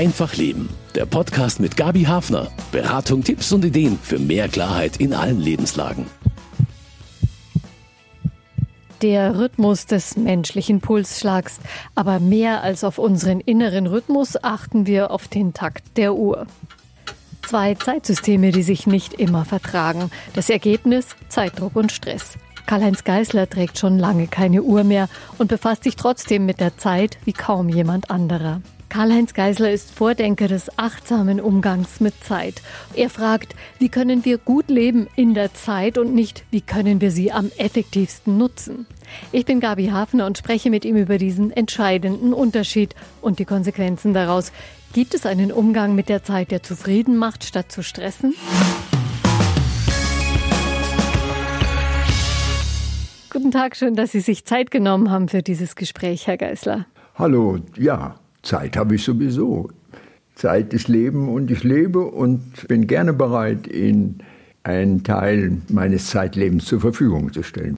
Einfach Leben. Der Podcast mit Gabi Hafner. Beratung, Tipps und Ideen für mehr Klarheit in allen Lebenslagen. Der Rhythmus des menschlichen Pulsschlags. Aber mehr als auf unseren inneren Rhythmus achten wir auf den Takt der Uhr. Zwei Zeitsysteme, die sich nicht immer vertragen. Das Ergebnis Zeitdruck und Stress. Karl-Heinz Geißler trägt schon lange keine Uhr mehr und befasst sich trotzdem mit der Zeit wie kaum jemand anderer. Karl-Heinz Geisler ist Vordenker des achtsamen Umgangs mit Zeit. Er fragt, wie können wir gut leben in der Zeit und nicht, wie können wir sie am effektivsten nutzen. Ich bin Gabi Hafner und spreche mit ihm über diesen entscheidenden Unterschied und die Konsequenzen daraus. Gibt es einen Umgang mit der Zeit, der zufrieden macht, statt zu stressen? Guten Tag, schön, dass Sie sich Zeit genommen haben für dieses Gespräch, Herr Geisler. Hallo, ja, Zeit habe ich sowieso. Zeit ist Leben und ich lebe und bin gerne bereit, Ihnen einen Teil meines Zeitlebens zur Verfügung zu stellen.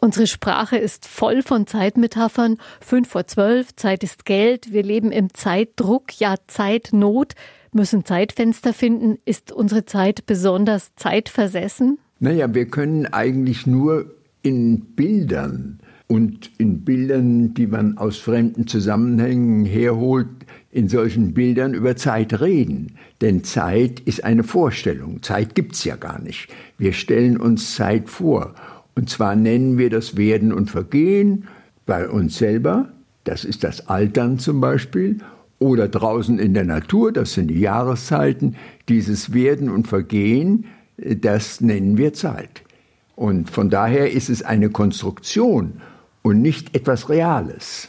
Unsere Sprache ist voll von Zeitmetaphern. Fünf vor zwölf, Zeit ist Geld, wir leben im Zeitdruck, ja Zeitnot, müssen Zeitfenster finden. Ist unsere Zeit besonders zeitversessen? Naja, wir können eigentlich nur in Bildern und in Bildern, die man aus fremden Zusammenhängen herholt, in solchen Bildern über Zeit reden. Denn Zeit ist eine Vorstellung. Zeit gibt's ja gar nicht. Wir stellen uns Zeit vor. Und zwar nennen wir das Werden und Vergehen bei uns selber, das ist das Altern zum Beispiel, oder draußen in der Natur, das sind die Jahreszeiten. Dieses Werden und Vergehen, das nennen wir Zeit. Und von daher ist es eine Konstruktion und nicht etwas Reales.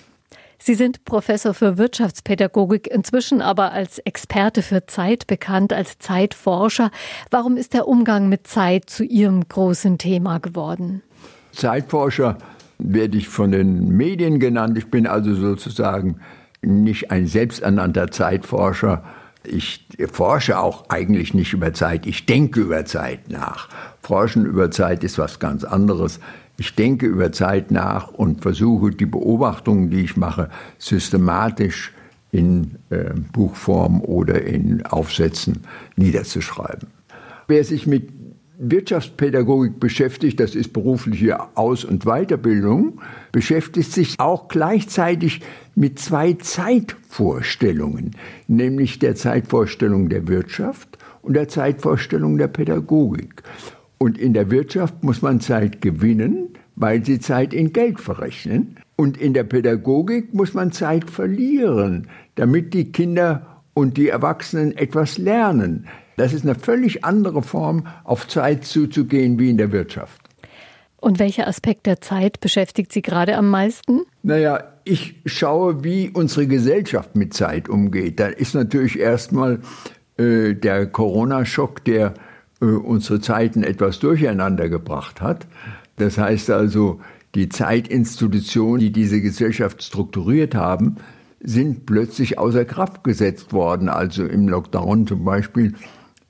Sie sind Professor für Wirtschaftspädagogik, inzwischen aber als Experte für Zeit bekannt, als Zeitforscher. Warum ist der Umgang mit Zeit zu Ihrem großen Thema geworden? Zeitforscher werde ich von den Medien genannt. Ich bin also sozusagen nicht ein selbsternannter Zeitforscher. Ich forsche auch eigentlich nicht über Zeit. Ich denke über Zeit nach. Forschen über Zeit ist was ganz anderes. Ich denke über Zeit nach und versuche die Beobachtungen, die ich mache, systematisch in äh, Buchform oder in Aufsätzen niederzuschreiben. Wer sich mit Wirtschaftspädagogik beschäftigt, das ist berufliche Aus- und Weiterbildung, beschäftigt sich auch gleichzeitig mit zwei Zeitvorstellungen, nämlich der Zeitvorstellung der Wirtschaft und der Zeitvorstellung der Pädagogik. Und in der Wirtschaft muss man Zeit gewinnen, weil sie Zeit in Geld verrechnen. Und in der Pädagogik muss man Zeit verlieren, damit die Kinder und die Erwachsenen etwas lernen. Das ist eine völlig andere Form, auf Zeit zuzugehen wie in der Wirtschaft. Und welcher Aspekt der Zeit beschäftigt Sie gerade am meisten? Naja, ich schaue, wie unsere Gesellschaft mit Zeit umgeht. Da ist natürlich erstmal äh, der Corona-Schock, der unsere Zeiten etwas durcheinander gebracht hat. Das heißt also, die Zeitinstitutionen, die diese Gesellschaft strukturiert haben, sind plötzlich außer Kraft gesetzt worden. Also im Lockdown zum Beispiel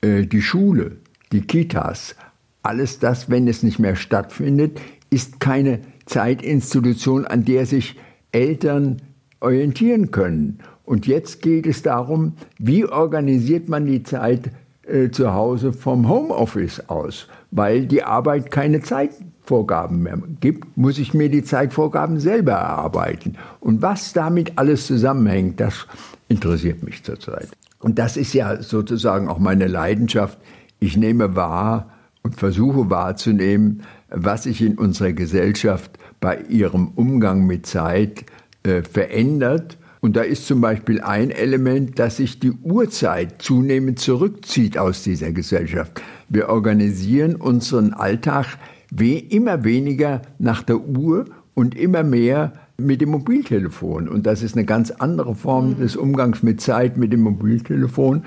äh, die Schule, die Kitas. Alles das, wenn es nicht mehr stattfindet, ist keine Zeitinstitution, an der sich Eltern orientieren können. Und jetzt geht es darum, wie organisiert man die Zeit äh, zu Hause vom Homeoffice aus, weil die Arbeit keine Zeitvorgaben mehr gibt, muss ich mir die Zeitvorgaben selber erarbeiten. Und was damit alles zusammenhängt, das interessiert mich zurzeit. Und das ist ja sozusagen auch meine Leidenschaft. Ich nehme wahr und versuche wahrzunehmen, was sich in unserer Gesellschaft bei ihrem Umgang mit Zeit äh, verändert und da ist zum Beispiel ein Element, dass sich die Uhrzeit zunehmend zurückzieht aus dieser Gesellschaft. Wir organisieren unseren Alltag wie immer weniger nach der Uhr und immer mehr mit dem Mobiltelefon. Und das ist eine ganz andere Form mhm. des Umgangs mit Zeit mit dem Mobiltelefon.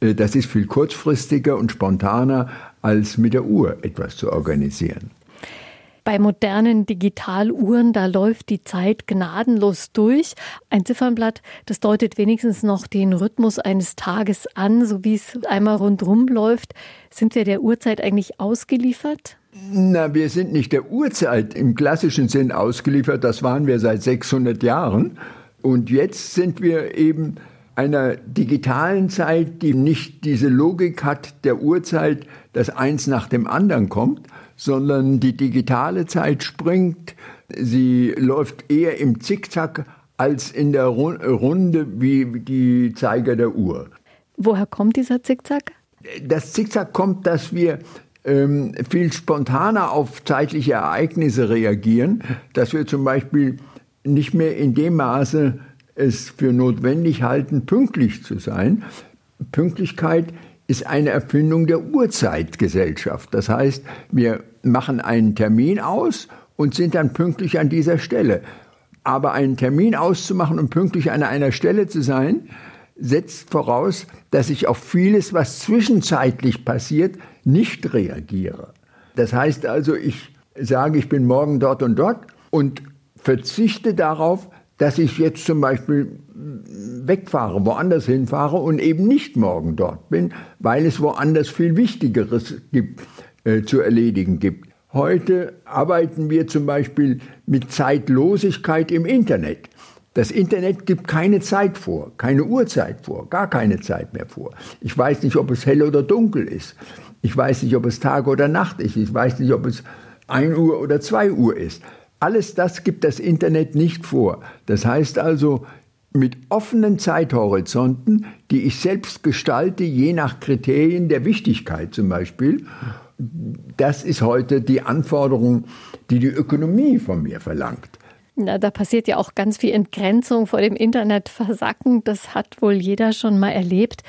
Äh, das ist viel kurzfristiger und spontaner, als mit der Uhr etwas zu organisieren. Bei modernen Digitaluhren, da läuft die Zeit gnadenlos durch. Ein Ziffernblatt, das deutet wenigstens noch den Rhythmus eines Tages an, so wie es einmal rundrum läuft. Sind wir der Uhrzeit eigentlich ausgeliefert? Na, wir sind nicht der Uhrzeit im klassischen Sinn ausgeliefert. Das waren wir seit 600 Jahren. Und jetzt sind wir eben einer digitalen Zeit, die nicht diese Logik hat der Uhrzeit, dass eins nach dem anderen kommt, sondern die digitale Zeit springt, sie läuft eher im Zickzack als in der Runde wie die Zeiger der Uhr. Woher kommt dieser Zickzack? Das Zickzack kommt, dass wir ähm, viel spontaner auf zeitliche Ereignisse reagieren, dass wir zum Beispiel nicht mehr in dem Maße es für notwendig halten, pünktlich zu sein. Pünktlichkeit ist eine Erfindung der Urzeitgesellschaft. Das heißt, wir machen einen Termin aus und sind dann pünktlich an dieser Stelle. Aber einen Termin auszumachen und pünktlich an einer Stelle zu sein, setzt voraus, dass ich auf vieles, was zwischenzeitlich passiert, nicht reagiere. Das heißt also, ich sage, ich bin morgen dort und dort und verzichte darauf, dass ich jetzt zum Beispiel wegfahre, woanders hinfahre und eben nicht morgen dort bin, weil es woanders viel Wichtigeres gibt, äh, zu erledigen gibt. Heute arbeiten wir zum Beispiel mit Zeitlosigkeit im Internet. Das Internet gibt keine Zeit vor, keine Uhrzeit vor, gar keine Zeit mehr vor. Ich weiß nicht, ob es hell oder dunkel ist. Ich weiß nicht, ob es Tag oder Nacht ist. Ich weiß nicht, ob es 1 Uhr oder 2 Uhr ist. Alles das gibt das Internet nicht vor. Das heißt also, mit offenen Zeithorizonten, die ich selbst gestalte, je nach Kriterien der Wichtigkeit zum Beispiel, das ist heute die Anforderung, die die Ökonomie von mir verlangt. Na, da passiert ja auch ganz viel Entgrenzung vor dem Internet versacken. Das hat wohl jeder schon mal erlebt.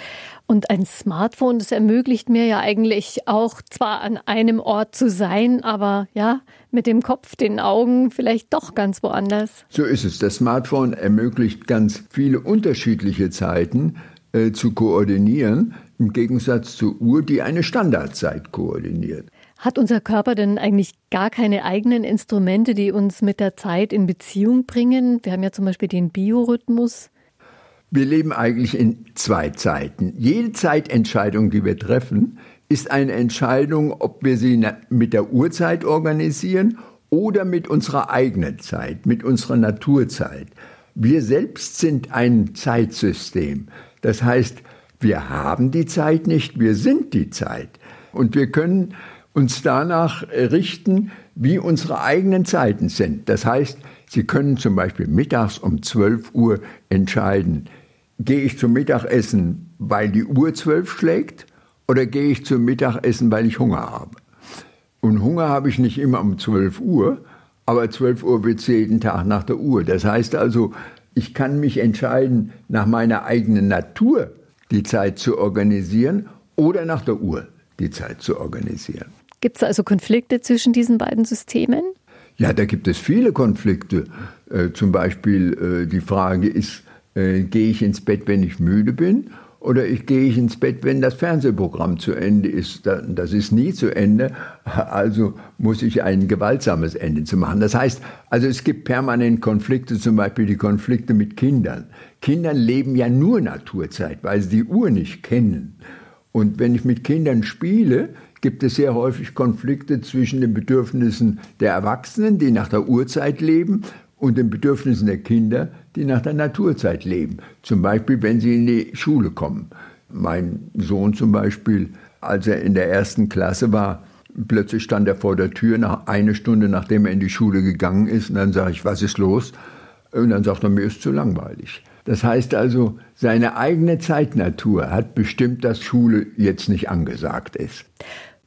Und ein Smartphone, das ermöglicht mir ja eigentlich auch zwar an einem Ort zu sein, aber ja, mit dem Kopf, den Augen vielleicht doch ganz woanders. So ist es. Das Smartphone ermöglicht ganz viele unterschiedliche Zeiten äh, zu koordinieren, im Gegensatz zur Uhr, die eine Standardzeit koordiniert. Hat unser Körper denn eigentlich gar keine eigenen Instrumente, die uns mit der Zeit in Beziehung bringen? Wir haben ja zum Beispiel den Biorhythmus. Wir leben eigentlich in zwei Zeiten. Jede Zeitentscheidung, die wir treffen, ist eine Entscheidung, ob wir sie mit der Uhrzeit organisieren oder mit unserer eigenen Zeit, mit unserer Naturzeit. Wir selbst sind ein Zeitsystem. Das heißt, wir haben die Zeit nicht, wir sind die Zeit. Und wir können uns danach richten, wie unsere eigenen Zeiten sind. Das heißt, Sie können zum Beispiel mittags um 12 Uhr entscheiden, gehe ich zum Mittagessen, weil die Uhr 12 schlägt, oder gehe ich zum Mittagessen, weil ich Hunger habe. Und Hunger habe ich nicht immer um 12 Uhr, aber 12 Uhr wird es jeden Tag nach der Uhr. Das heißt also, ich kann mich entscheiden, nach meiner eigenen Natur die Zeit zu organisieren oder nach der Uhr die Zeit zu organisieren. Gibt es also Konflikte zwischen diesen beiden Systemen? Ja, da gibt es viele Konflikte. Äh, zum Beispiel äh, die Frage ist, äh, gehe ich ins Bett, wenn ich müde bin? Oder ich gehe ich ins Bett, wenn das Fernsehprogramm zu Ende ist. Das ist nie zu Ende, also muss ich ein gewaltsames Ende zu machen. Das heißt, also es gibt permanent Konflikte, zum Beispiel die Konflikte mit Kindern. Kinder leben ja nur Naturzeit, weil sie die Uhr nicht kennen. Und wenn ich mit Kindern spiele, gibt es sehr häufig Konflikte zwischen den Bedürfnissen der Erwachsenen, die nach der Urzeit leben, und den Bedürfnissen der Kinder, die nach der Naturzeit leben. Zum Beispiel, wenn sie in die Schule kommen. Mein Sohn zum Beispiel, als er in der ersten Klasse war, plötzlich stand er vor der Tür, nach eine Stunde nachdem er in die Schule gegangen ist. Und dann sage ich, was ist los? Und dann sagt er, mir ist zu langweilig. Das heißt also, seine eigene Zeitnatur hat bestimmt, dass Schule jetzt nicht angesagt ist.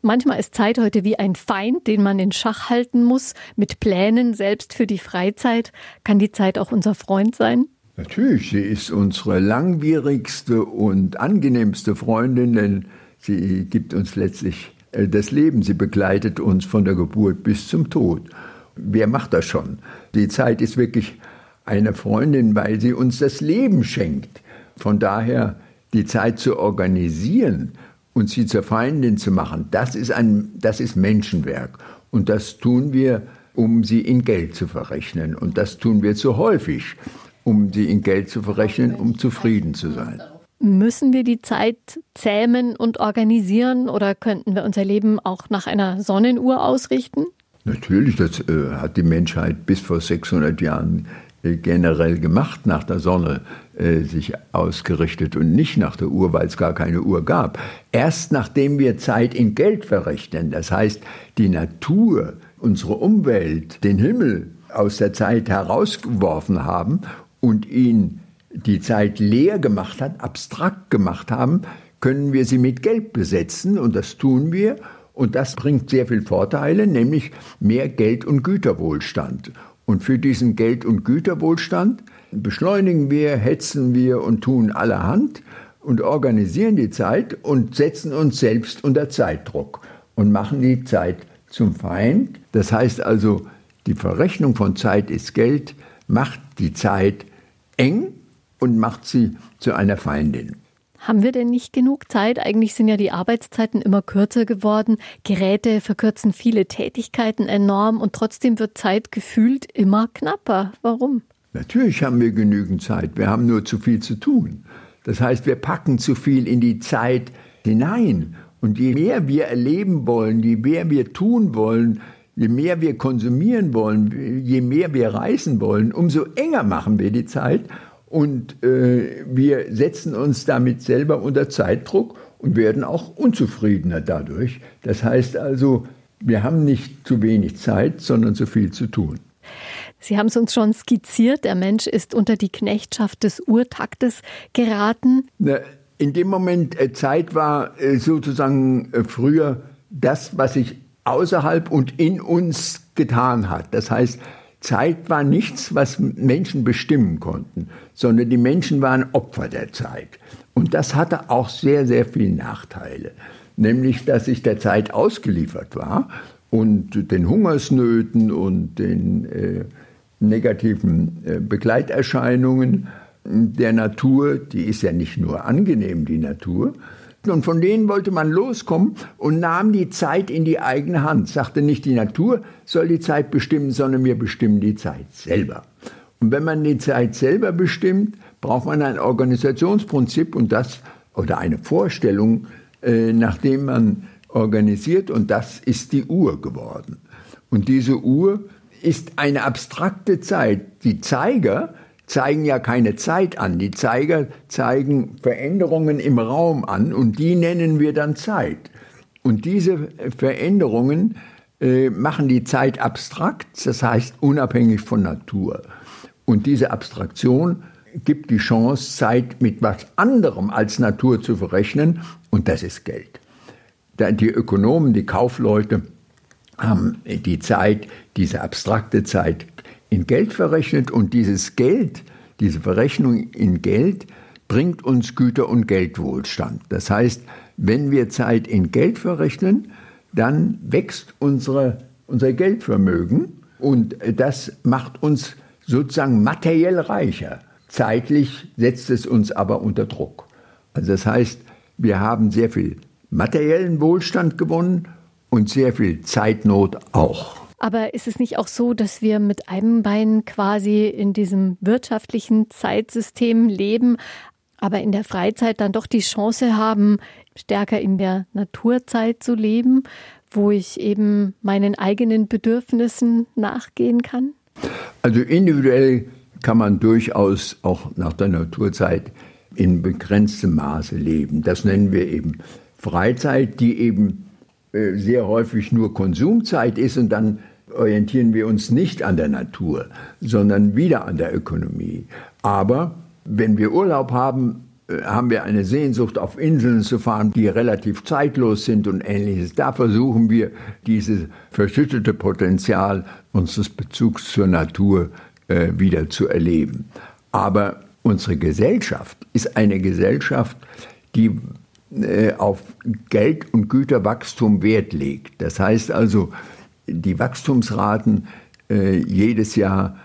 Manchmal ist Zeit heute wie ein Feind, den man in Schach halten muss, mit Plänen, selbst für die Freizeit. Kann die Zeit auch unser Freund sein? Natürlich, sie ist unsere langwierigste und angenehmste Freundin, denn sie gibt uns letztlich äh, das Leben. Sie begleitet uns von der Geburt bis zum Tod. Wer macht das schon? Die Zeit ist wirklich eine Freundin, weil sie uns das Leben schenkt. Von daher die Zeit zu organisieren, und sie zur Feindin zu machen, das ist, ein, das ist Menschenwerk. Und das tun wir, um sie in Geld zu verrechnen. Und das tun wir zu häufig, um sie in Geld zu verrechnen, um zufrieden zu sein. Müssen wir die Zeit zähmen und organisieren oder könnten wir unser Leben auch nach einer Sonnenuhr ausrichten? Natürlich, das äh, hat die Menschheit bis vor 600 Jahren generell gemacht, nach der Sonne äh, sich ausgerichtet und nicht nach der Uhr, weil es gar keine Uhr gab. Erst nachdem wir Zeit in Geld verrechnen, das heißt die Natur, unsere Umwelt, den Himmel aus der Zeit herausgeworfen haben und ihn die Zeit leer gemacht hat, abstrakt gemacht haben, können wir sie mit Geld besetzen und das tun wir und das bringt sehr viele Vorteile, nämlich mehr Geld- und Güterwohlstand. Und für diesen Geld- und Güterwohlstand beschleunigen wir, hetzen wir und tun allerhand und organisieren die Zeit und setzen uns selbst unter Zeitdruck und machen die Zeit zum Feind. Das heißt also, die Verrechnung von Zeit ist Geld, macht die Zeit eng und macht sie zu einer Feindin. Haben wir denn nicht genug Zeit? Eigentlich sind ja die Arbeitszeiten immer kürzer geworden. Geräte verkürzen viele Tätigkeiten enorm und trotzdem wird Zeit gefühlt immer knapper. Warum? Natürlich haben wir genügend Zeit. Wir haben nur zu viel zu tun. Das heißt, wir packen zu viel in die Zeit hinein. Und je mehr wir erleben wollen, je mehr wir tun wollen, je mehr wir konsumieren wollen, je mehr wir reisen wollen, umso enger machen wir die Zeit und äh, wir setzen uns damit selber unter Zeitdruck und werden auch unzufriedener dadurch. Das heißt also, wir haben nicht zu wenig Zeit, sondern zu viel zu tun. Sie haben es uns schon skizziert, der Mensch ist unter die Knechtschaft des Urtaktes geraten. In dem Moment äh, Zeit war äh, sozusagen äh, früher das, was sich außerhalb und in uns getan hat. Das heißt, Zeit war nichts, was Menschen bestimmen konnten, sondern die Menschen waren Opfer der Zeit. Und das hatte auch sehr, sehr viele Nachteile. Nämlich, dass ich der Zeit ausgeliefert war und den Hungersnöten und den äh, negativen äh, Begleiterscheinungen der Natur, die ist ja nicht nur angenehm, die Natur, und von denen wollte man loskommen und nahm die Zeit in die eigene Hand. Sagte nicht, die Natur soll die Zeit bestimmen, sondern wir bestimmen die Zeit selber. Und wenn man die Zeit selber bestimmt, braucht man ein Organisationsprinzip und das oder eine Vorstellung, äh, nachdem man organisiert und das ist die Uhr geworden. Und diese Uhr ist eine abstrakte Zeit. Die Zeiger zeigen ja keine Zeit an. Die Zeiger zeigen Veränderungen im Raum an und die nennen wir dann Zeit. Und diese Veränderungen äh, machen die Zeit abstrakt, das heißt unabhängig von Natur. Und diese Abstraktion gibt die Chance, Zeit mit was anderem als Natur zu verrechnen, und das ist Geld. Die Ökonomen, die Kaufleute haben die Zeit, diese abstrakte Zeit in Geld verrechnet und dieses Geld, diese Verrechnung in Geld bringt uns Güter- und Geldwohlstand. Das heißt, wenn wir Zeit in Geld verrechnen, dann wächst unsere, unser Geldvermögen und das macht uns sozusagen materiell reicher. Zeitlich setzt es uns aber unter Druck. Also das heißt, wir haben sehr viel materiellen Wohlstand gewonnen und sehr viel Zeitnot auch. Aber ist es nicht auch so, dass wir mit einem Bein quasi in diesem wirtschaftlichen Zeitsystem leben, aber in der Freizeit dann doch die Chance haben, stärker in der Naturzeit zu leben, wo ich eben meinen eigenen Bedürfnissen nachgehen kann? Also individuell kann man durchaus auch nach der Naturzeit in begrenztem Maße leben. Das nennen wir eben Freizeit, die eben sehr häufig nur Konsumzeit ist und dann orientieren wir uns nicht an der Natur, sondern wieder an der Ökonomie. Aber wenn wir Urlaub haben, äh, haben wir eine Sehnsucht, auf Inseln zu fahren, die relativ zeitlos sind und ähnliches. Da versuchen wir, dieses verschüttete Potenzial unseres Bezugs zur Natur äh, wieder zu erleben. Aber unsere Gesellschaft ist eine Gesellschaft, die äh, auf Geld- und Güterwachstum Wert legt. Das heißt also, die Wachstumsraten äh, jedes Jahr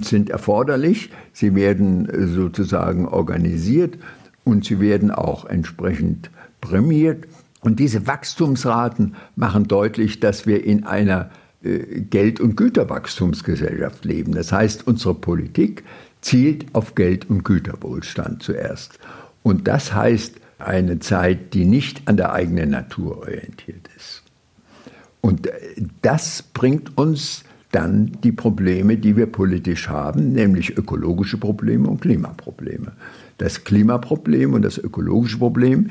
sind erforderlich. Sie werden äh, sozusagen organisiert und sie werden auch entsprechend prämiert. Und diese Wachstumsraten machen deutlich, dass wir in einer Geld- und Güterwachstumsgesellschaft leben. Das heißt, unsere Politik zielt auf Geld- und Güterwohlstand zuerst. Und das heißt, eine Zeit, die nicht an der eigenen Natur orientiert ist. Und äh, das bringt uns dann die Probleme, die wir politisch haben, nämlich ökologische Probleme und Klimaprobleme. Das Klimaproblem und das ökologische Problem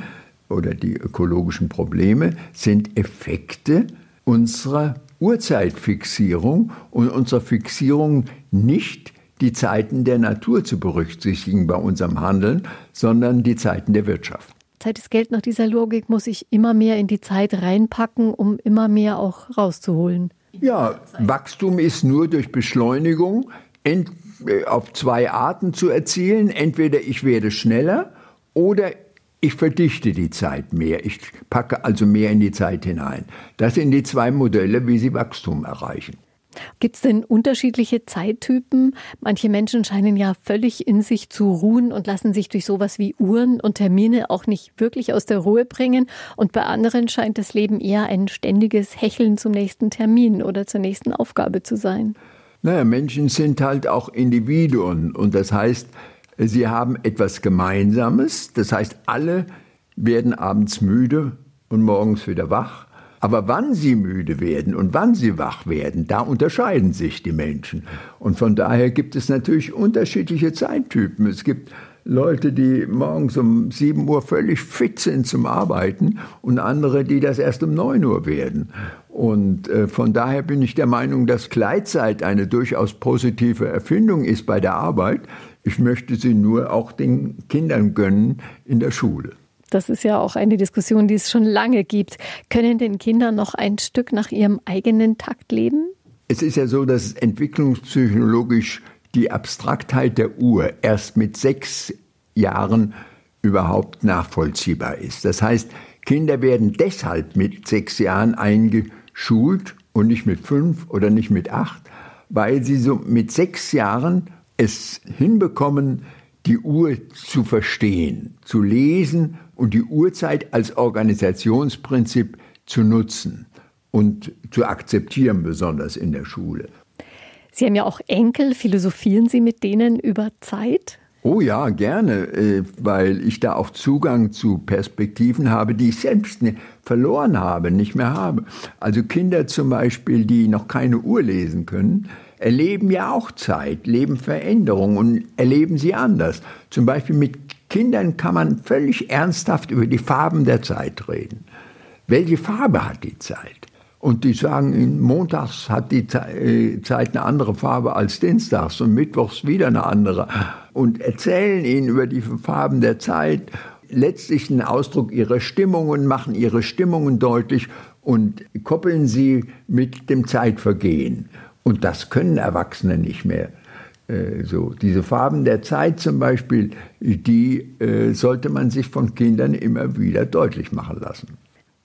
oder die ökologischen Probleme sind Effekte unserer Urzeitfixierung und unserer Fixierung nicht die Zeiten der Natur zu berücksichtigen bei unserem Handeln, sondern die Zeiten der Wirtschaft. Zeit ist Geld nach dieser Logik muss ich immer mehr in die Zeit reinpacken, um immer mehr auch rauszuholen. Ja, Wachstum ist nur durch Beschleunigung äh, auf zwei Arten zu erzielen. Entweder ich werde schneller oder ich verdichte die Zeit mehr. Ich packe also mehr in die Zeit hinein. Das sind die zwei Modelle, wie Sie Wachstum erreichen. Gibt es denn unterschiedliche Zeittypen? Manche Menschen scheinen ja völlig in sich zu ruhen und lassen sich durch sowas wie Uhren und Termine auch nicht wirklich aus der Ruhe bringen. Und bei anderen scheint das Leben eher ein ständiges Hecheln zum nächsten Termin oder zur nächsten Aufgabe zu sein. Naja, Menschen sind halt auch Individuen und das heißt, sie haben etwas Gemeinsames. Das heißt, alle werden abends müde und morgens wieder wach. Aber wann sie müde werden und wann sie wach werden, da unterscheiden sich die Menschen. Und von daher gibt es natürlich unterschiedliche Zeittypen. Es gibt Leute, die morgens um 7 Uhr völlig fit sind zum Arbeiten und andere, die das erst um 9 Uhr werden. Und äh, von daher bin ich der Meinung, dass Gleitzeit eine durchaus positive Erfindung ist bei der Arbeit. Ich möchte sie nur auch den Kindern gönnen in der Schule. Das ist ja auch eine Diskussion, die es schon lange gibt. Können denn Kinder noch ein Stück nach ihrem eigenen Takt leben? Es ist ja so, dass entwicklungspsychologisch die Abstraktheit der Uhr erst mit sechs Jahren überhaupt nachvollziehbar ist. Das heißt, Kinder werden deshalb mit sechs Jahren eingeschult und nicht mit fünf oder nicht mit acht, weil sie so mit sechs Jahren es hinbekommen, die Uhr zu verstehen, zu lesen und die Uhrzeit als Organisationsprinzip zu nutzen und zu akzeptieren, besonders in der Schule. Sie haben ja auch Enkel. Philosophieren Sie mit denen über Zeit? Oh ja, gerne, äh, weil ich da auch Zugang zu Perspektiven habe, die ich selbst verloren habe, nicht mehr habe. Also Kinder zum Beispiel, die noch keine Uhr lesen können, erleben ja auch Zeit, leben Veränderungen und erleben sie anders. Zum Beispiel mit Kindern kann man völlig ernsthaft über die Farben der Zeit reden. Welche Farbe hat die Zeit? Und die sagen, montags hat die äh, Zeit eine andere Farbe als dienstags und mittwochs wieder eine andere. Und erzählen ihnen über die Farben der Zeit, letztlich einen Ausdruck ihrer Stimmungen, machen ihre Stimmungen deutlich und koppeln sie mit dem Zeitvergehen. Und das können Erwachsene nicht mehr. Äh, so, diese Farben der Zeit zum Beispiel, die äh, sollte man sich von Kindern immer wieder deutlich machen lassen.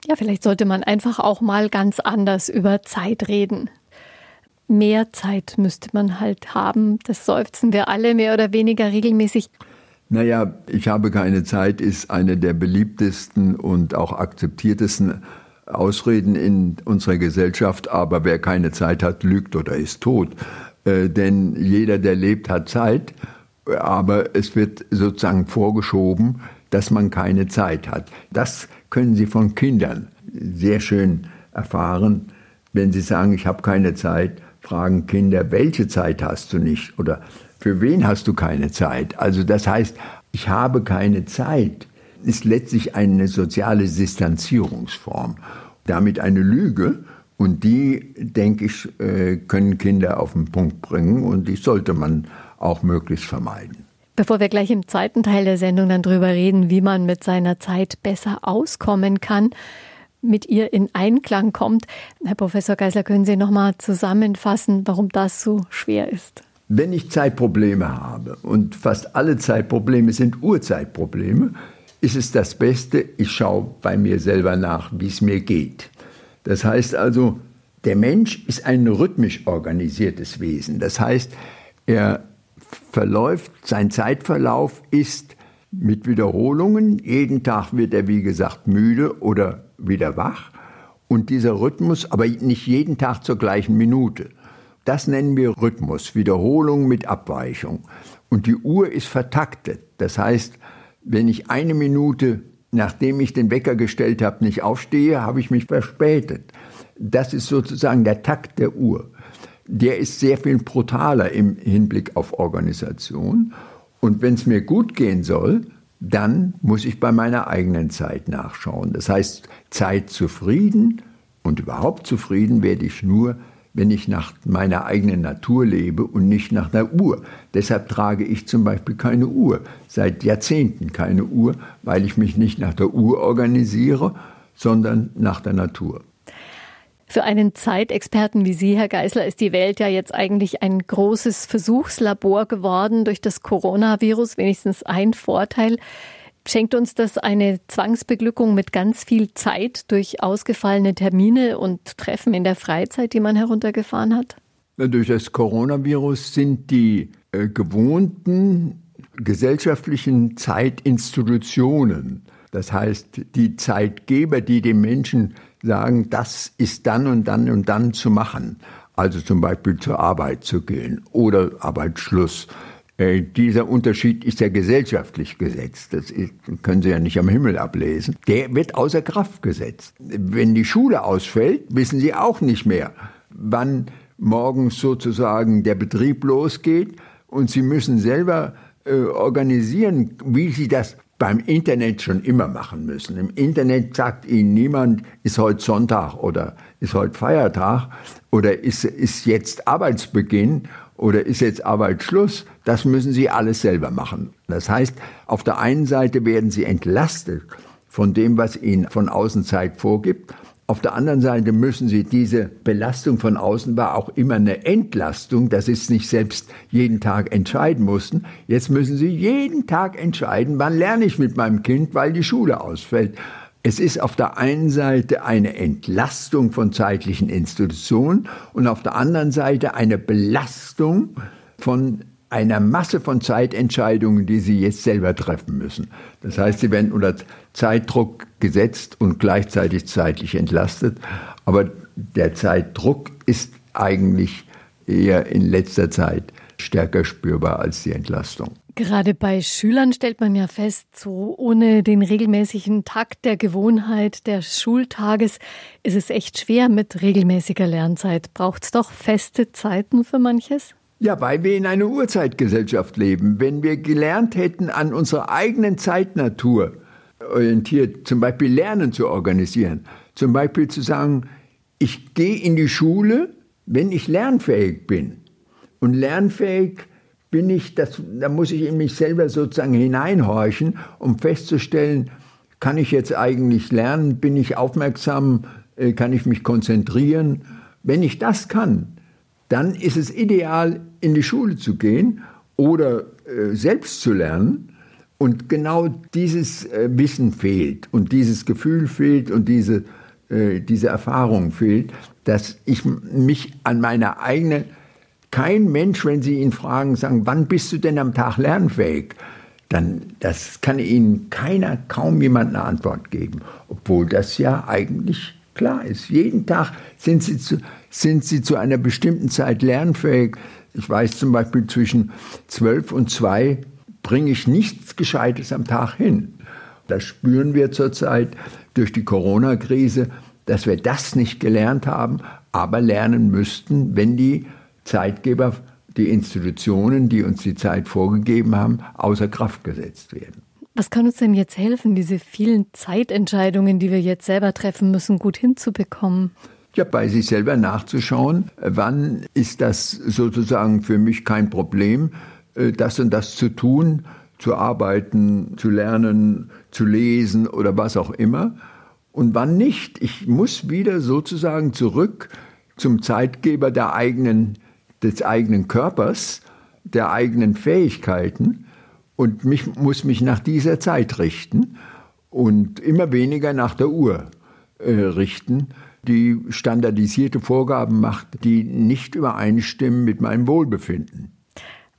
Ja, vielleicht sollte man einfach auch mal ganz anders über Zeit reden. Mehr Zeit müsste man halt haben. Das seufzen wir alle mehr oder weniger regelmäßig. Naja, ich habe keine Zeit ist eine der beliebtesten und auch akzeptiertesten Ausreden in unserer Gesellschaft, aber wer keine Zeit hat, lügt oder ist tot. Äh, denn jeder, der lebt, hat Zeit, aber es wird sozusagen vorgeschoben, dass man keine Zeit hat. Das können Sie von Kindern sehr schön erfahren. Wenn Sie sagen, ich habe keine Zeit, fragen Kinder, welche Zeit hast du nicht oder für wen hast du keine Zeit? Also das heißt, ich habe keine Zeit ist letztlich eine soziale Distanzierungsform, damit eine Lüge. Und die, denke ich, äh, können Kinder auf den Punkt bringen und die sollte man auch möglichst vermeiden. Bevor wir gleich im zweiten Teil der Sendung dann drüber reden, wie man mit seiner Zeit besser auskommen kann, mit ihr in Einklang kommt, Herr Professor Geisler, können Sie noch mal zusammenfassen, warum das so schwer ist? Wenn ich Zeitprobleme habe und fast alle Zeitprobleme sind Urzeitprobleme, ist es das Beste, ich schaue bei mir selber nach, wie es mir geht. Das heißt also, der Mensch ist ein rhythmisch organisiertes Wesen. Das heißt, er verläuft, sein Zeitverlauf ist mit Wiederholungen. Jeden Tag wird er, wie gesagt, müde oder wieder wach. Und dieser Rhythmus, aber nicht jeden Tag zur gleichen Minute. Das nennen wir Rhythmus, Wiederholung mit Abweichung. Und die Uhr ist vertaktet. Das heißt, wenn ich eine Minute, nachdem ich den Wecker gestellt habe, nicht aufstehe, habe ich mich verspätet. Das ist sozusagen der Takt der Uhr. der ist sehr viel brutaler im Hinblick auf Organisation. Und wenn es mir gut gehen soll, dann muss ich bei meiner eigenen Zeit nachschauen. Das heißt, Zeit zufrieden und überhaupt zufrieden werde ich nur, wenn ich nach meiner eigenen Natur lebe und nicht nach der Uhr. Deshalb trage ich zum Beispiel keine Uhr, seit Jahrzehnten keine Uhr, weil ich mich nicht nach der Uhr organisiere, sondern nach der Natur. Für einen Zeitexperten wie Sie, Herr Geisler, ist die Welt ja jetzt eigentlich ein großes Versuchslabor geworden durch das Coronavirus. Wenigstens ein Vorteil. Schenkt uns das eine Zwangsbeglückung mit ganz viel Zeit durch ausgefallene Termine und Treffen in der Freizeit, die man heruntergefahren hat? Durch das Coronavirus sind die äh, gewohnten gesellschaftlichen Zeitinstitutionen, das heißt die Zeitgeber, die dem Menschen sagen, das ist dann und dann und dann zu machen. Also zum Beispiel zur Arbeit zu gehen oder Arbeitsschluss. Äh, dieser Unterschied ist ja gesellschaftlich gesetzt. Das ist, können Sie ja nicht am Himmel ablesen. Der wird außer Kraft gesetzt. Wenn die Schule ausfällt, wissen Sie auch nicht mehr, wann morgens sozusagen der Betrieb losgeht. Und Sie müssen selber äh, organisieren, wie Sie das beim Internet schon immer machen müssen. Im Internet sagt Ihnen niemand, ist heute Sonntag oder ist heute Feiertag oder ist, ist jetzt Arbeitsbeginn oder ist jetzt Arbeitsschluss. Das müssen Sie alles selber machen. Das heißt, auf der einen Seite werden Sie entlastet von dem, was Ihnen von Außenzeit vorgibt. Auf der anderen Seite müssen Sie diese Belastung von außen war auch immer eine Entlastung, dass Sie es nicht selbst jeden Tag entscheiden mussten. Jetzt müssen Sie jeden Tag entscheiden, wann lerne ich mit meinem Kind, weil die Schule ausfällt. Es ist auf der einen Seite eine Entlastung von zeitlichen Institutionen und auf der anderen Seite eine Belastung von einer Masse von Zeitentscheidungen, die Sie jetzt selber treffen müssen. Das heißt, Sie werden unter Zeitdruck gesetzt und gleichzeitig zeitlich entlastet. Aber der Zeitdruck ist eigentlich eher in letzter Zeit stärker spürbar als die Entlastung. Gerade bei Schülern stellt man ja fest, so ohne den regelmäßigen Takt der Gewohnheit des Schultages ist es echt schwer mit regelmäßiger Lernzeit. Braucht es doch feste Zeiten für manches? Ja, weil wir in einer Urzeitgesellschaft leben. Wenn wir gelernt hätten, an unserer eigenen Zeitnatur orientiert, zum Beispiel Lernen zu organisieren, zum Beispiel zu sagen, ich gehe in die Schule, wenn ich lernfähig bin. Und lernfähig bin ich, das, da muss ich in mich selber sozusagen hineinhorchen, um festzustellen, kann ich jetzt eigentlich lernen, bin ich aufmerksam, äh, kann ich mich konzentrieren. Wenn ich das kann, dann ist es ideal, in die Schule zu gehen oder äh, selbst zu lernen. Und genau dieses äh, Wissen fehlt und dieses Gefühl fehlt und diese, diese Erfahrung fehlt, dass ich mich an meine eigene, kein Mensch, wenn Sie ihn fragen, sagen, wann bist du denn am Tag lernfähig? Dann, das kann Ihnen keiner, kaum jemand eine Antwort geben. Obwohl das ja eigentlich klar ist. Jeden Tag sind Sie zu, sind Sie zu einer bestimmten Zeit lernfähig. Ich weiß zum Beispiel, zwischen zwölf und zwei bringe ich nichts Gescheites am Tag hin. Das spüren wir zurzeit durch die Corona-Krise, dass wir das nicht gelernt haben, aber lernen müssten, wenn die Zeitgeber, die Institutionen, die uns die Zeit vorgegeben haben, außer Kraft gesetzt werden. Was kann uns denn jetzt helfen, diese vielen Zeitentscheidungen, die wir jetzt selber treffen müssen, gut hinzubekommen? Ja, bei sich selber nachzuschauen, wann ist das sozusagen für mich kein Problem, äh, das und das zu tun, zu arbeiten, zu lernen, zu lesen oder was auch immer. Und wann nicht? Ich muss wieder sozusagen zurück zum Zeitgeber der eigenen, des eigenen Körpers, der eigenen Fähigkeiten und mich, muss mich nach dieser Zeit richten und immer weniger nach der Uhr äh, richten, die standardisierte Vorgaben macht, die nicht übereinstimmen mit meinem Wohlbefinden.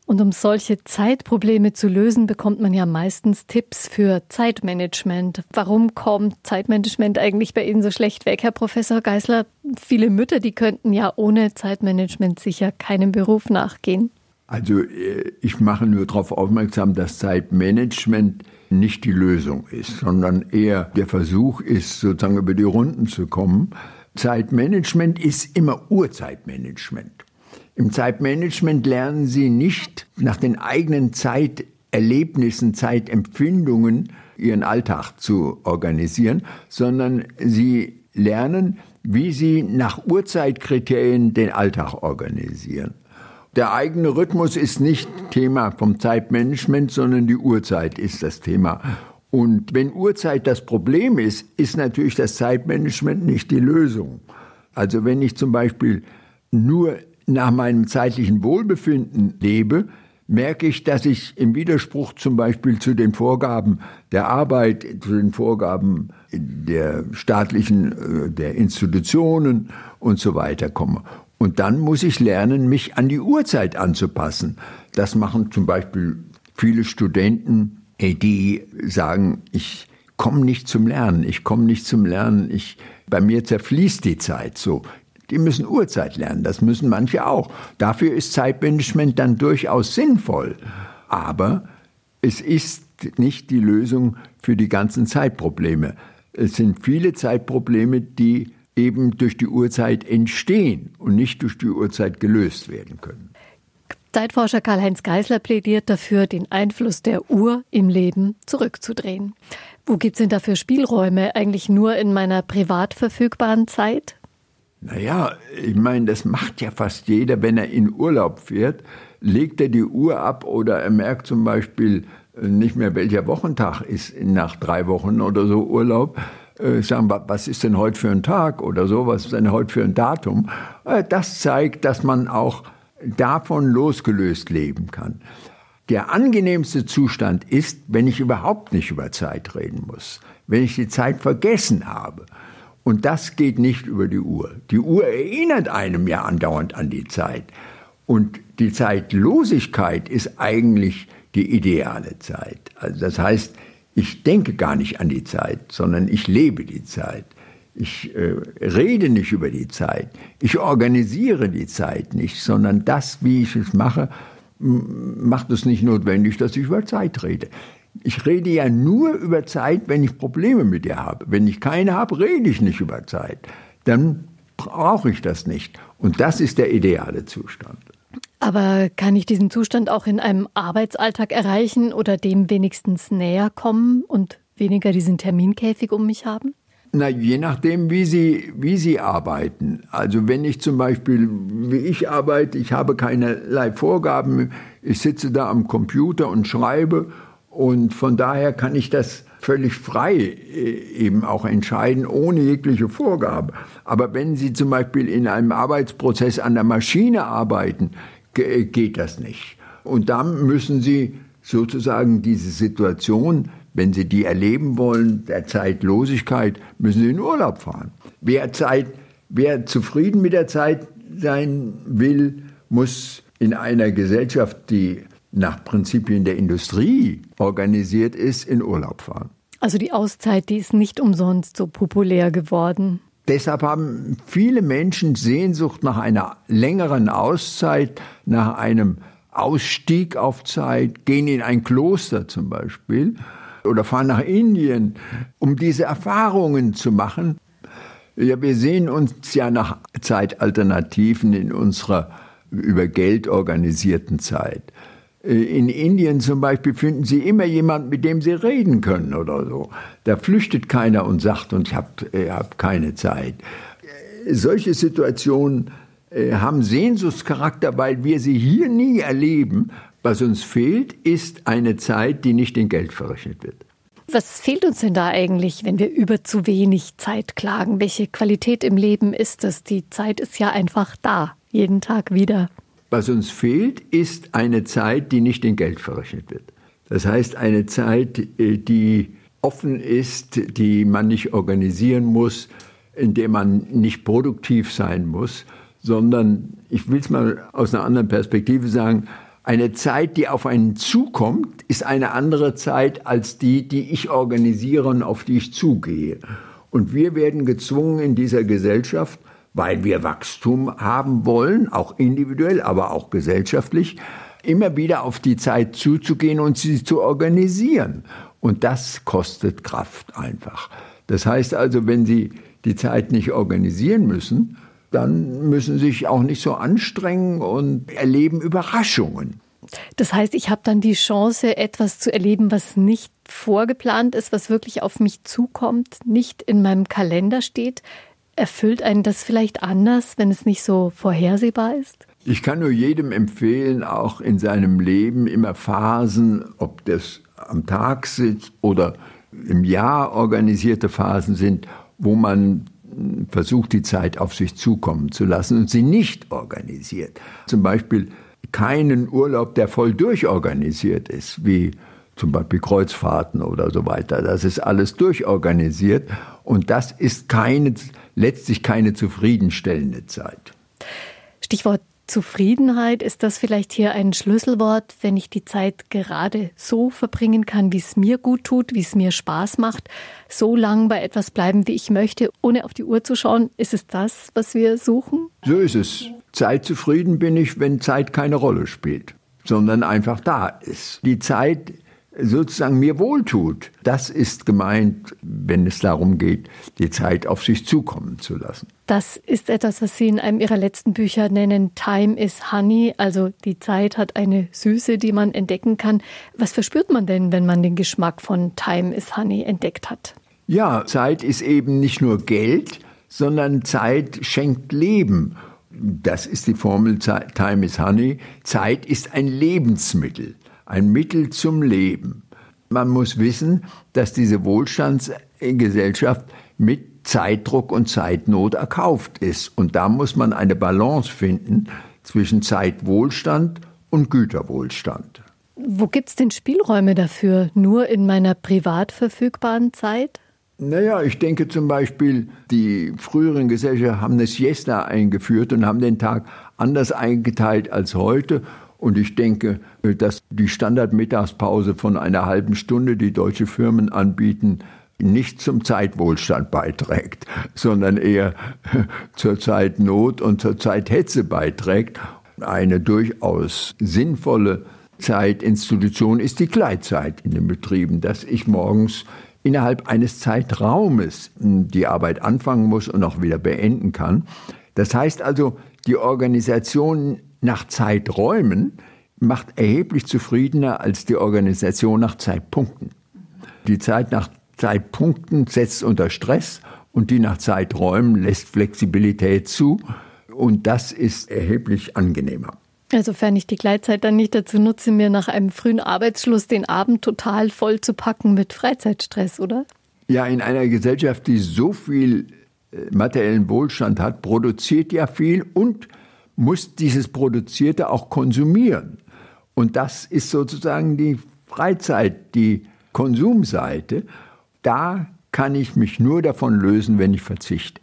Und um solche Zeitprobleme zu lösen, bekommt man ja meistens Tipps für Zeitmanagement. Warum kommt Zeitmanagement eigentlich bei Ihnen so schlecht weg, Herr Professor Geisler? Viele Mütter, die könnten ja ohne Zeitmanagement sicher keinem Beruf nachgehen. Also äh, ich mache nur darauf aufmerksam, dass Zeitmanagement nicht die Lösung ist, sondern eher der Versuch ist, sozusagen über die Runden zu kommen. Zeitmanagement ist immer Urzeitmanagement. Im Zeitmanagement lernen Sie nicht nach den eigenen Zeiterlebnissen, Zeitempfindungen Ihren Alltag zu organisieren, sondern Sie lernen, wie Sie nach Uhrzeitkriterien den Alltag organisieren. Der eigene Rhythmus ist nicht Thema vom Zeitmanagement, sondern die Uhrzeit ist das Thema. Und wenn Uhrzeit das Problem ist, ist natürlich das Zeitmanagement nicht die Lösung. Also wenn ich zum Beispiel nur nach meinem zeitlichen Wohlbefinden lebe, merke ich, dass ich im Widerspruch zum Beispiel zu den Vorgaben der Arbeit, zu den Vorgaben der staatlichen, äh, der Institutionen und so weiter komme. Und dann muss ich lernen, mich an die Uhrzeit anzupassen. Das machen zum Beispiel viele Studenten, äh, die sagen, ich komme nicht zum Lernen, ich komme nicht zum Lernen, ich, bei mir zerfließt die Zeit so. Die müssen Uhrzeit lernen, das müssen manche auch. Dafür ist Zeitmanagement dann durchaus sinnvoll. Aber es ist nicht die Lösung für die ganzen Zeitprobleme. Es sind viele Zeitprobleme, die eben durch die Uhrzeit entstehen und nicht durch die Uhrzeit gelöst werden können. Zeitforscher Karl-Heinz Geisler plädiert dafür, den Einfluss der Uhr im Leben zurückzudrehen. Wo gibt es denn dafür Spielräume? Eigentlich nur in meiner privat verfügbaren Zeit? Naja, ich meine, das macht ja fast jeder, wenn er in Urlaub fährt, legt er die Uhr ab oder er merkt zum Beispiel nicht mehr, welcher Wochentag ist nach drei Wochen oder so Urlaub. Äh, sagen, was ist denn heute für ein Tag oder so, was ist denn heute für ein Datum? Äh, das zeigt, dass man auch davon losgelöst leben kann. Der angenehmste Zustand ist, wenn ich überhaupt nicht über Zeit reden muss, wenn ich die Zeit vergessen habe. Und das geht nicht über die Uhr. Die Uhr erinnert einem ja andauernd an die Zeit. Und die Zeitlosigkeit ist eigentlich die ideale Zeit. Also das heißt, ich denke gar nicht an die Zeit, sondern ich lebe die Zeit. Ich äh, rede nicht über die Zeit. Ich organisiere die Zeit nicht, sondern das, wie ich es mache, macht es nicht notwendig, dass ich über Zeit rede. Ich rede ja nur über Zeit, wenn ich Probleme mit ihr habe. Wenn ich keine habe, rede ich nicht über Zeit. Dann brauche ich das nicht. Und das ist der ideale Zustand. Aber kann ich diesen Zustand auch in einem Arbeitsalltag erreichen oder dem wenigstens näher kommen und weniger diesen Terminkäfig um mich haben? Na, je nachdem, wie Sie, wie Sie arbeiten. Also wenn ich zum Beispiel, wie ich arbeite, ich habe keinerlei Vorgaben, ich sitze da am Computer und schreibe und von daher kann ich das völlig frei äh, eben auch entscheiden, ohne jegliche Vorgabe. Aber wenn Sie zum Beispiel in einem Arbeitsprozess an der Maschine arbeiten, geht das nicht. Und dann müssen Sie sozusagen diese Situation, wenn Sie die erleben wollen, der Zeitlosigkeit, müssen Sie in Urlaub fahren. Wer, Zeit, wer zufrieden mit der Zeit sein will, muss in einer Gesellschaft, die nach Prinzipien der Industrie organisiert ist, in Urlaub fahren. Also die Auszeit, die ist nicht umsonst so populär geworden. Deshalb haben viele Menschen Sehnsucht nach einer längeren Auszeit, nach einem Ausstieg auf Zeit, gehen in ein Kloster zum Beispiel oder fahren nach Indien, um diese Erfahrungen zu machen. Ja, wir sehen uns ja nach Zeitalternativen in unserer über Geld organisierten Zeit. Äh, in Indien zum Beispiel finden Sie immer jemanden, mit dem Sie reden können oder so. Da flüchtet keiner und sagt, und ich habe hab keine Zeit. Äh, solche Situationen äh, haben Sehnsuchtscharakter, weil wir sie hier nie erleben. Was uns fehlt, ist eine Zeit, die nicht in Geld verrechnet wird. Was fehlt uns denn da eigentlich, wenn wir über zu wenig Zeit klagen? Welche Qualität im Leben ist das? Die Zeit ist ja einfach da, jeden Tag wieder. Was uns fehlt, ist eine Zeit, die nicht in Geld verrechnet wird. Das heißt, eine Zeit, äh, die offen ist, die man nicht organisieren muss, in der man nicht produktiv sein muss, sondern, ich will es mal aus einer anderen Perspektive sagen, eine Zeit, die auf einen zukommt, ist eine andere Zeit als die, die ich organisiere und auf die ich zugehe. Und wir werden gezwungen in dieser Gesellschaft, weil wir Wachstum haben wollen, auch individuell, aber auch gesellschaftlich, immer wieder auf die Zeit zuzugehen und sie zu organisieren. Und das kostet Kraft einfach. Das heißt also, wenn Sie die Zeit nicht organisieren müssen, dann müssen sie sich auch nicht so anstrengen und erleben Überraschungen. Das heißt, ich habe dann die Chance, etwas zu erleben, was nicht vorgeplant ist, was wirklich auf mich zukommt, nicht in meinem Kalender steht. Erfüllt einen das vielleicht anders, wenn es nicht so vorhersehbar ist? Ich kann nur jedem empfehlen, auch in seinem Leben immer Phasen, ob das am Tag sitzt oder im Jahr organisierte Phasen sind, wo man versucht, die Zeit auf sich zukommen zu lassen und sie nicht organisiert. Zum Beispiel keinen Urlaub, der voll durchorganisiert ist, wie zum Beispiel Kreuzfahrten oder so weiter. Das ist alles durchorganisiert und das ist keine, letztlich keine zufriedenstellende Zeit. Stichwort Zufriedenheit, ist das vielleicht hier ein Schlüsselwort, wenn ich die Zeit gerade so verbringen kann, wie es mir gut tut, wie es mir Spaß macht, so lang bei etwas bleiben, wie ich möchte, ohne auf die Uhr zu schauen? Ist es das, was wir suchen? So ist es. Zeitzufrieden bin ich, wenn Zeit keine Rolle spielt, sondern einfach da ist. Die Zeit sozusagen mir wohltut. Das ist gemeint, wenn es darum geht, die Zeit auf sich zukommen zu lassen. Das ist etwas, was Sie in einem Ihrer letzten Bücher nennen, Time is Honey, also die Zeit hat eine Süße, die man entdecken kann. Was verspürt man denn, wenn man den Geschmack von Time is Honey entdeckt hat? Ja, Zeit ist eben nicht nur Geld, sondern Zeit schenkt Leben. Das ist die Formel Time is Honey. Zeit ist ein Lebensmittel ein Mittel zum Leben. Man muss wissen, dass diese Wohlstandsgesellschaft mit Zeitdruck und Zeitnot erkauft ist. Und da muss man eine Balance finden zwischen Zeitwohlstand und Güterwohlstand. Wo gibt es denn Spielräume dafür? Nur in meiner privat verfügbaren Zeit? Naja, ich denke zum Beispiel, die früheren Gesellschaften haben eine Siesta eingeführt und haben den Tag anders eingeteilt als heute. Und ich denke, dass die Standardmittagspause von einer halben Stunde, die deutsche Firmen anbieten, nicht zum Zeitwohlstand beiträgt, sondern eher zur Zeitnot und zur Zeithetze beiträgt. Eine durchaus sinnvolle Zeitinstitution ist die Gleitzeit in den Betrieben, dass ich morgens innerhalb eines Zeitraumes die Arbeit anfangen muss und auch wieder beenden kann. Das heißt also, die Organisation nach Zeiträumen macht erheblich zufriedener als die Organisation nach Zeitpunkten. Die Zeit nach Zeitpunkten setzt unter Stress und die nach Zeiträumen lässt Flexibilität zu und das ist erheblich angenehmer. Insofern ich die Gleitzeit dann nicht dazu nutze, mir nach einem frühen Arbeitsschluss den Abend total voll zu packen mit Freizeitstress, oder? Ja, in einer Gesellschaft, die so viel äh, materiellen Wohlstand hat, produziert ja viel und muss dieses Produzierte auch konsumieren. Und das ist sozusagen die Freizeit, die Konsumseite. Da kann ich mich nur davon lösen, wenn ich verzichte.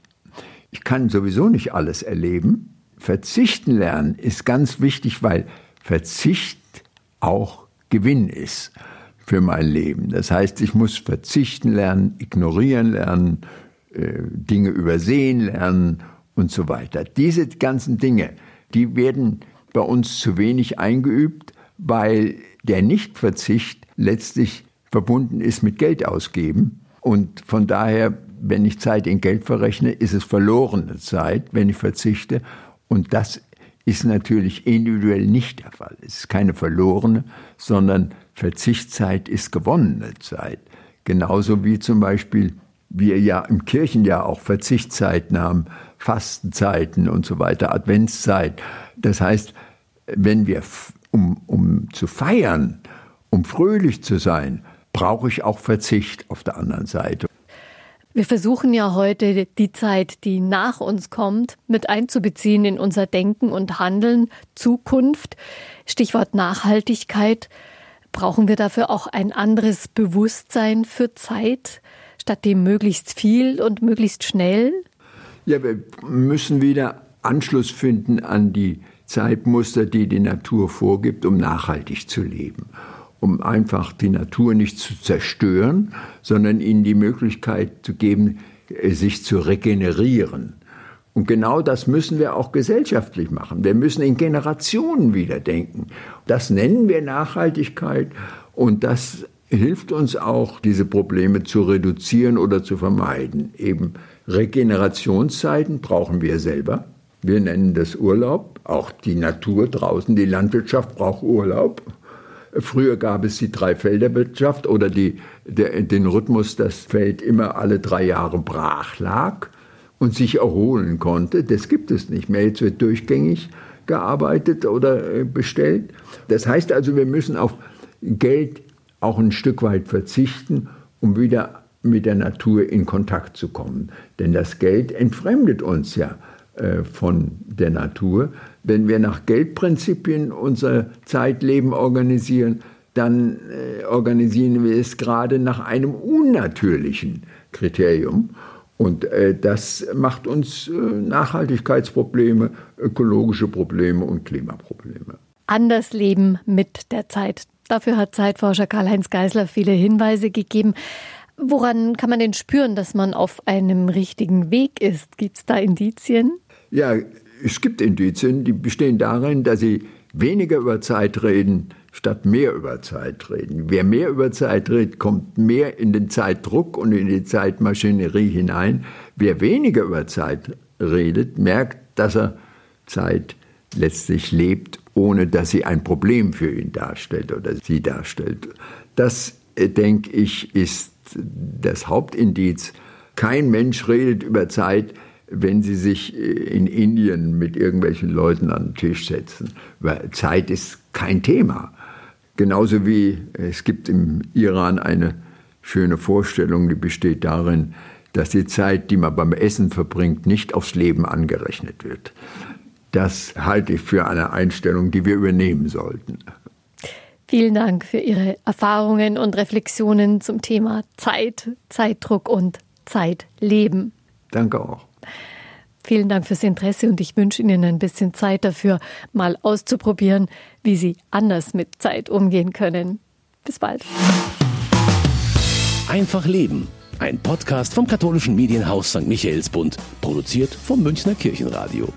Ich kann sowieso nicht alles erleben. Verzichten lernen ist ganz wichtig, weil Verzicht auch Gewinn ist für mein Leben. Das heißt, ich muss verzichten lernen, ignorieren lernen, äh, Dinge übersehen lernen und so weiter. Diese ganzen Dinge, die werden bei uns zu wenig eingeübt, weil der Nichtverzicht letztlich verbunden ist mit Geld ausgeben. Und von daher, wenn ich Zeit in Geld verrechne, ist es verlorene Zeit, wenn ich verzichte. Und das ist natürlich individuell nicht der Fall. Es ist keine verlorene, sondern Verzichtszeit ist gewonnene Zeit. Genauso wie zum Beispiel wir ja im Kirchenjahr auch Verzichtszeit nahmen, Fastenzeiten und so weiter, Adventszeit. Das heißt, wenn wir, um, um zu feiern, um fröhlich zu sein, brauche ich auch Verzicht auf der anderen Seite. Wir versuchen ja heute die Zeit, die nach uns kommt, mit einzubeziehen in unser Denken und Handeln, Zukunft. Stichwort Nachhaltigkeit. Brauchen wir dafür auch ein anderes Bewusstsein für Zeit, statt dem möglichst viel und möglichst schnell? Ja, wir müssen wieder Anschluss finden an die Zeitmuster, die die Natur vorgibt, um nachhaltig zu leben. Um einfach die Natur nicht zu zerstören, sondern ihnen die Möglichkeit zu geben, äh, sich zu regenerieren. Und genau das müssen wir auch gesellschaftlich machen. Wir müssen in Generationen wieder denken. Das nennen wir Nachhaltigkeit und das hilft uns auch, diese Probleme zu reduzieren oder zu vermeiden. Eben Regenerationszeiten brauchen wir selber. Wir nennen das Urlaub. Auch die Natur draußen, die Landwirtschaft braucht Urlaub. Früher gab es die Dreifelderwirtschaft oder die, der, den Rhythmus, dass Feld immer alle drei Jahre brach lag und sich erholen konnte. Das gibt es nicht mehr. Jetzt wird durchgängig gearbeitet oder äh, bestellt. Das heißt also, wir müssen auf Geld auch ein Stück weit verzichten, um wieder mit der Natur in Kontakt zu kommen. Denn das Geld entfremdet uns ja äh, von der Natur. Wenn wir nach Geldprinzipien unser Zeitleben organisieren, dann äh, organisieren wir es gerade nach einem unnatürlichen Kriterium. Und äh, das macht uns äh, Nachhaltigkeitsprobleme, ökologische Probleme und Klimaprobleme. Anders leben mit der Zeit. Dafür hat Zeitforscher Karl-Heinz Geisler viele Hinweise gegeben. Woran kann man denn spüren, dass man auf einem richtigen Weg ist? Gibt es da Indizien? Ja, es gibt Indizien, die bestehen darin, dass sie weniger über Zeit reden, statt mehr über Zeit reden. Wer mehr über Zeit redet, kommt mehr in den Zeitdruck und in die Zeitmaschinerie hinein. Wer weniger über Zeit redet, merkt, dass er Zeit letztlich lebt, ohne dass sie ein Problem für ihn darstellt oder sie darstellt. Das, äh, denke ich, ist das Hauptindiz. Kein Mensch redet über Zeit, wenn sie sich äh, in Indien mit irgendwelchen Leuten an den Tisch setzen. Weil Zeit ist kein Thema. Genauso wie es gibt im Iran eine schöne Vorstellung, die besteht darin, dass die Zeit, die man beim Essen verbringt, nicht aufs Leben angerechnet wird. Das halte ich für eine Einstellung, die wir übernehmen sollten. Vielen Dank für Ihre Erfahrungen und Reflexionen zum Thema Zeit, Zeitdruck und Zeitleben. Danke auch. Vielen Dank fürs Interesse und ich wünsche Ihnen ein bisschen Zeit dafür, mal auszuprobieren, wie Sie anders mit Zeit umgehen können. Bis bald. Einfach Leben. Ein Podcast vom katholischen Medienhaus St. Michaelsbund, produziert vom Münchner Kirchenradio.